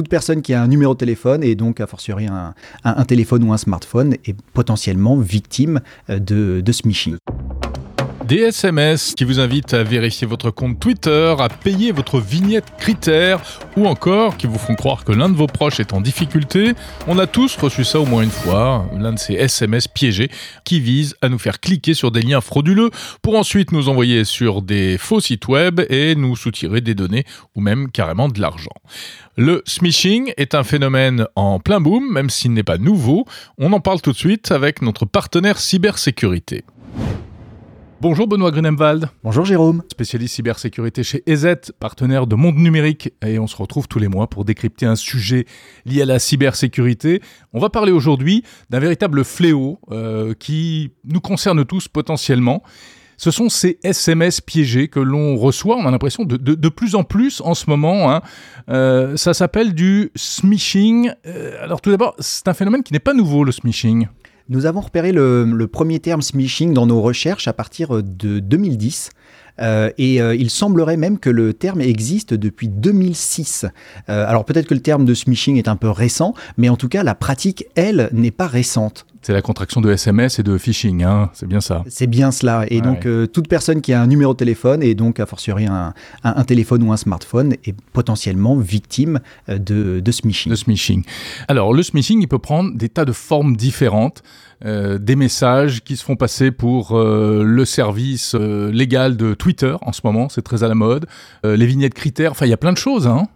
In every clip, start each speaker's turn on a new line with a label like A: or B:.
A: toute personne qui a un numéro de téléphone et donc a fortiori un, un, téléphone ou un smartphone est potentiellement victime de, de smishing
B: des SMS qui vous invitent à vérifier votre compte Twitter, à payer votre vignette critère ou encore qui vous font croire que l'un de vos proches est en difficulté. On a tous reçu ça au moins une fois, l'un de ces SMS piégés qui visent à nous faire cliquer sur des liens frauduleux pour ensuite nous envoyer sur des faux sites web et nous soutirer des données ou même carrément de l'argent. Le smishing est un phénomène en plein boom, même s'il n'est pas nouveau. On en parle tout de suite avec notre partenaire cybersécurité. Bonjour Benoît Grunemwald.
A: Bonjour Jérôme.
B: Spécialiste cybersécurité chez EZ, partenaire de Monde Numérique. Et on se retrouve tous les mois pour décrypter un sujet lié à la cybersécurité. On va parler aujourd'hui d'un véritable fléau euh, qui nous concerne tous potentiellement. Ce sont ces SMS piégés que l'on reçoit, on a l'impression de, de, de, plus en plus en ce moment. Hein. Euh, ça s'appelle du smishing. Euh, alors tout d'abord, c'est un phénomène qui n'est pas nouveau, le smishing.
A: Nous avons repéré le, premier terme smishing dans nos recherches à partir de 2010. Euh, et euh, il semblerait même que le terme existe depuis 2006. Euh, alors peut-être que le terme de smishing est un peu récent, mais en tout cas la pratique, elle, n'est pas récente.
B: C'est la contraction de SMS et de phishing, hein c'est bien ça.
A: C'est bien cela. Et donc, euh, toute personne qui a un numéro de téléphone et donc a fortiori un, un, un téléphone ou un smartphone est potentiellement victime de, de smishing.
B: De smishing. Alors, le smishing, il peut prendre des tas de formes différentes. Euh, des messages qui se font passer pour euh, le service euh, légal de Twitter en ce moment, c'est très à la mode, les vignettes critères, enfin il y a plein de choses. Hein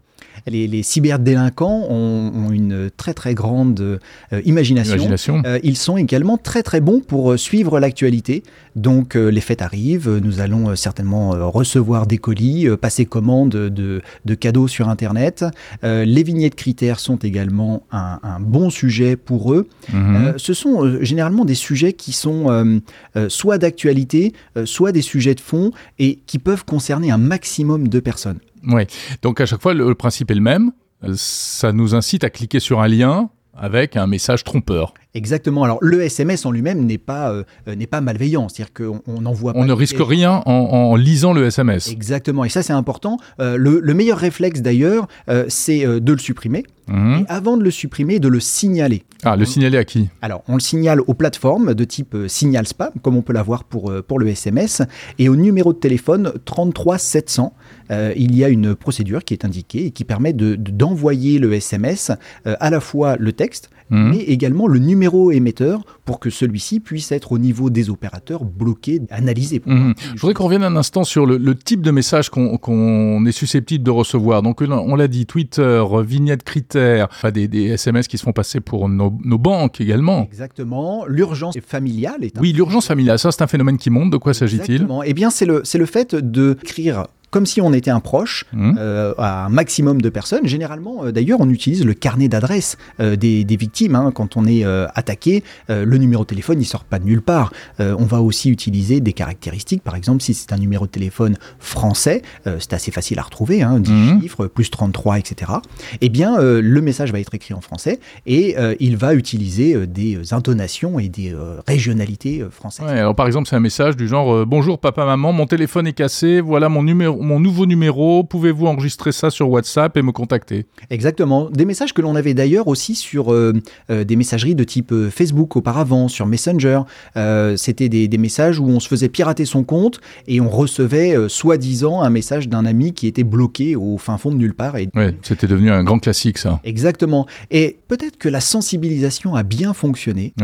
A: les, les cyberdélinquants ont, ont, une très très grande euh, imagination.
B: imagination.
A: Euh, ils sont également très très bons pour euh, suivre l'actualité. Donc les fêtes arrivent, nous allons certainement recevoir des colis, passer commande de, de, cadeaux sur Internet. les vignettes critères sont également un, un bon sujet pour eux. Mmh. ce sont généralement des sujets qui sont soit d'actualité, soit des sujets de fond et qui peuvent concerner un maximum de personnes.
B: Oui, donc à chaque fois, le, le principe est le même. Ça nous incite à cliquer sur un lien avec un message trompeur.
A: Exactement. Alors le SMS en lui-même n'est pas euh, n'est pas malveillant, c'est-à-dire qu'on on envoie.
B: On ne risque rien en, en, lisant le SMS.
A: Exactement. Et ça c'est important. Euh, le, le, meilleur réflexe d'ailleurs, euh, c'est euh, de le supprimer. Mmh. Et avant de le supprimer, de le signaler.
B: Ah, le signaler à qui?
A: Alors, on le signale aux plateformes de type euh, signal spam, comme on peut l'avoir pour, euh, pour le SMS, et au numéro de téléphone 33 700. Euh, il y a une procédure qui est indiquée et qui permet d'envoyer de, le SMS euh, à la fois le texte, mmh. mais également le numéro émetteur pour que celui-ci puisse être au niveau des opérateurs bloqué, analysé.
B: Mmh. Je voudrais qu'on revienne un instant sur le, le type de message qu'on qu est susceptible de recevoir. Donc, on l'a dit, Twitter, vignette critères, enfin des, des, SMS qui se font passer pour nos, nos banques également.
A: Exactement. L'urgence familiale est
B: un... Oui, l'urgence familiale, ça c'est un phénomène qui monte. De quoi s'agit-il?
A: Eh bien, c'est le, le fait d'écrire comme si on était un proche mmh. euh, à un maximum de personnes. Généralement, euh, d'ailleurs, on utilise le carnet d'adresse euh, des, des, victimes. Hein. Quand on est attaqué, le numéro de téléphone, il sort pas de nulle part. On va aussi utiliser des caractéristiques. Par exemple, si c'est un numéro de téléphone français, c'est assez facile à retrouver, hein, 10 mmh. chiffres, plus 33, etc. Eh bien, le message va être écrit en français et il va utiliser des intonations et des régionalités françaises.
B: Ouais, alors, par exemple, c'est un message du genre Bonjour papa, maman, mon téléphone est cassé, voilà mon numéro mon nouveau numéro, pouvez-vous enregistrer ça sur WhatsApp et me contacter?
A: Exactement. Des messages que l'on avait d'ailleurs aussi sur euh, euh, des messageries de type euh, Facebook auparavant, sur Messenger. C'était des, des, messages où on se faisait pirater son compte et on recevait soi-disant un message d'un ami qui était bloqué au fin fond de nulle part. Et...
B: C'était devenu un grand classique ça.
A: Exactement. Et peut-être que la sensibilisation a bien fonctionné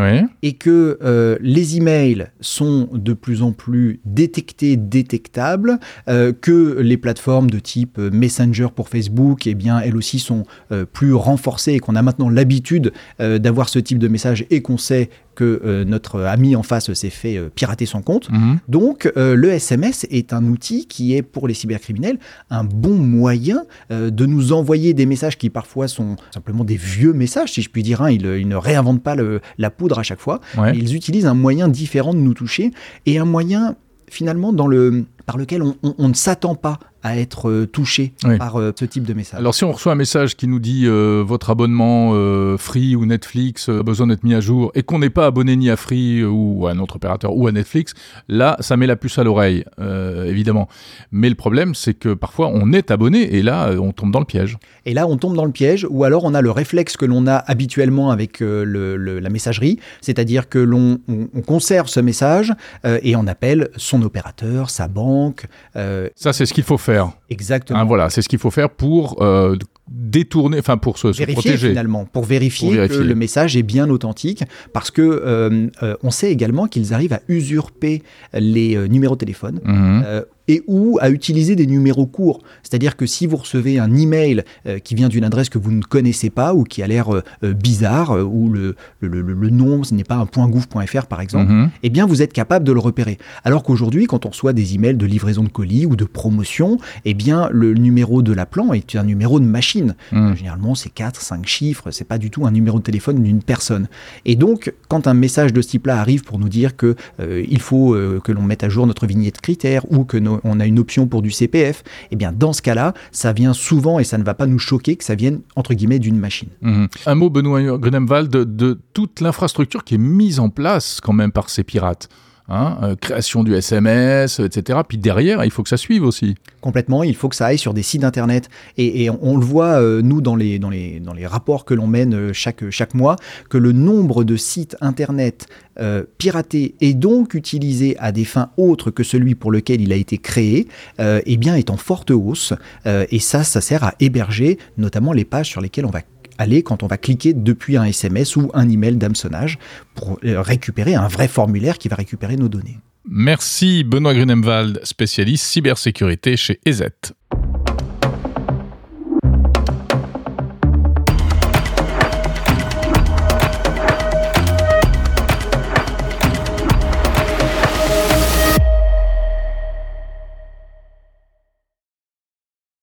A: et que euh, les emails sont de plus en plus détectés, détectables, que les plateformes de type euh, Messenger pour Facebook, eh bien, elles aussi sont euh, plus renforcées et qu'on a maintenant l'habitude euh, d'avoir ce type de message et qu'on sait que notre ami en face s'est fait pirater son compte. Mmh. Donc le SMS est un outil qui est pour les cybercriminels un bon moyen de nous envoyer des messages qui parfois sont simplement des vieux messages, si je puis dire. Hein. Ils, ils, ne réinventent pas le, la poudre à chaque fois. Ouais. Ils utilisent un moyen différent de nous toucher et un moyen finalement dans le, par lequel on, ne s'attend pas à être touchés par ce type de message.
B: Alors si on reçoit un message qui nous dit votre abonnement Free ou Netflix a besoin d'être mis à jour et qu'on n'est pas abonné ni à Free ou à un autre opérateur ou à Netflix, là ça met la puce à l'oreille, évidemment. Mais le problème c'est que parfois on est abonné et là on tombe dans le piège.
A: Et là on tombe dans le piège ou alors on a le réflexe que l'on a habituellement avec la messagerie, c'est-à-dire que l'on conserve ce message et on appelle son opérateur, sa banque.
B: Euh, ça, c'est ce qu'il faut faire.
A: Exactement.
B: Hein, voilà, c'est ce qu'il faut faire pour euh, détourner, enfin pour se,
A: vérifier,
B: protéger
A: finalement, pour vérifier, que le message est bien authentique, parce que euh, on sait également qu'ils arrivent à usurper les numéros de téléphone. Mhm et ou à utiliser des numéros courts. C'est-à-dire que si vous recevez un email euh, qui vient d'une adresse que vous ne connaissez pas ou qui a l'air euh, euh, bizarre, ou le, le, nom, ce n'est pas un .gouv.fr par exemple, mhm. eh bien vous êtes capable de le repérer. Alors qu'aujourd'hui, quand on reçoit des emails de livraison de colis ou de promotion, eh bien le numéro de l'appelant est un numéro de machine. Mhm. Généralement, c'est 4, 5 chiffres, c'est pas du tout un numéro de téléphone d'une personne. Et donc, quand un message de ce type-là arrive pour nous dire que il faut que l'on mette à jour notre vignette critère ou que nos, on a une option pour du CPF, eh bien dans ce cas-là, ça vient souvent et ça ne va pas nous choquer que ça vienne entre guillemets d'une machine.
B: Mhm. Un mot, Benoît Grunemwald, de toute l'infrastructure qui est mise en place quand même par ces pirates? Hein, euh, création du SMS, etc. Puis derrière, il faut que ça suive aussi.
A: Complètement, il faut que ça aille sur des sites internet. Et, on, le voit, euh, nous, dans les, dans, les, dans les rapports que l'on mène euh, chaque, chaque mois, que le nombre de sites internet piratés et donc utilisés à des fins autres que celui pour lequel il a été créé, eh bien, est en forte hausse. et ça, ça sert à héberger notamment les pages sur lesquelles on va aller quand on va cliquer depuis un SMS ou un email d'hameçonnage pour euh, récupérer un vrai formulaire qui va récupérer nos données.
B: Merci Benoît Grunemwald, spécialiste cybersécurité chez EZ.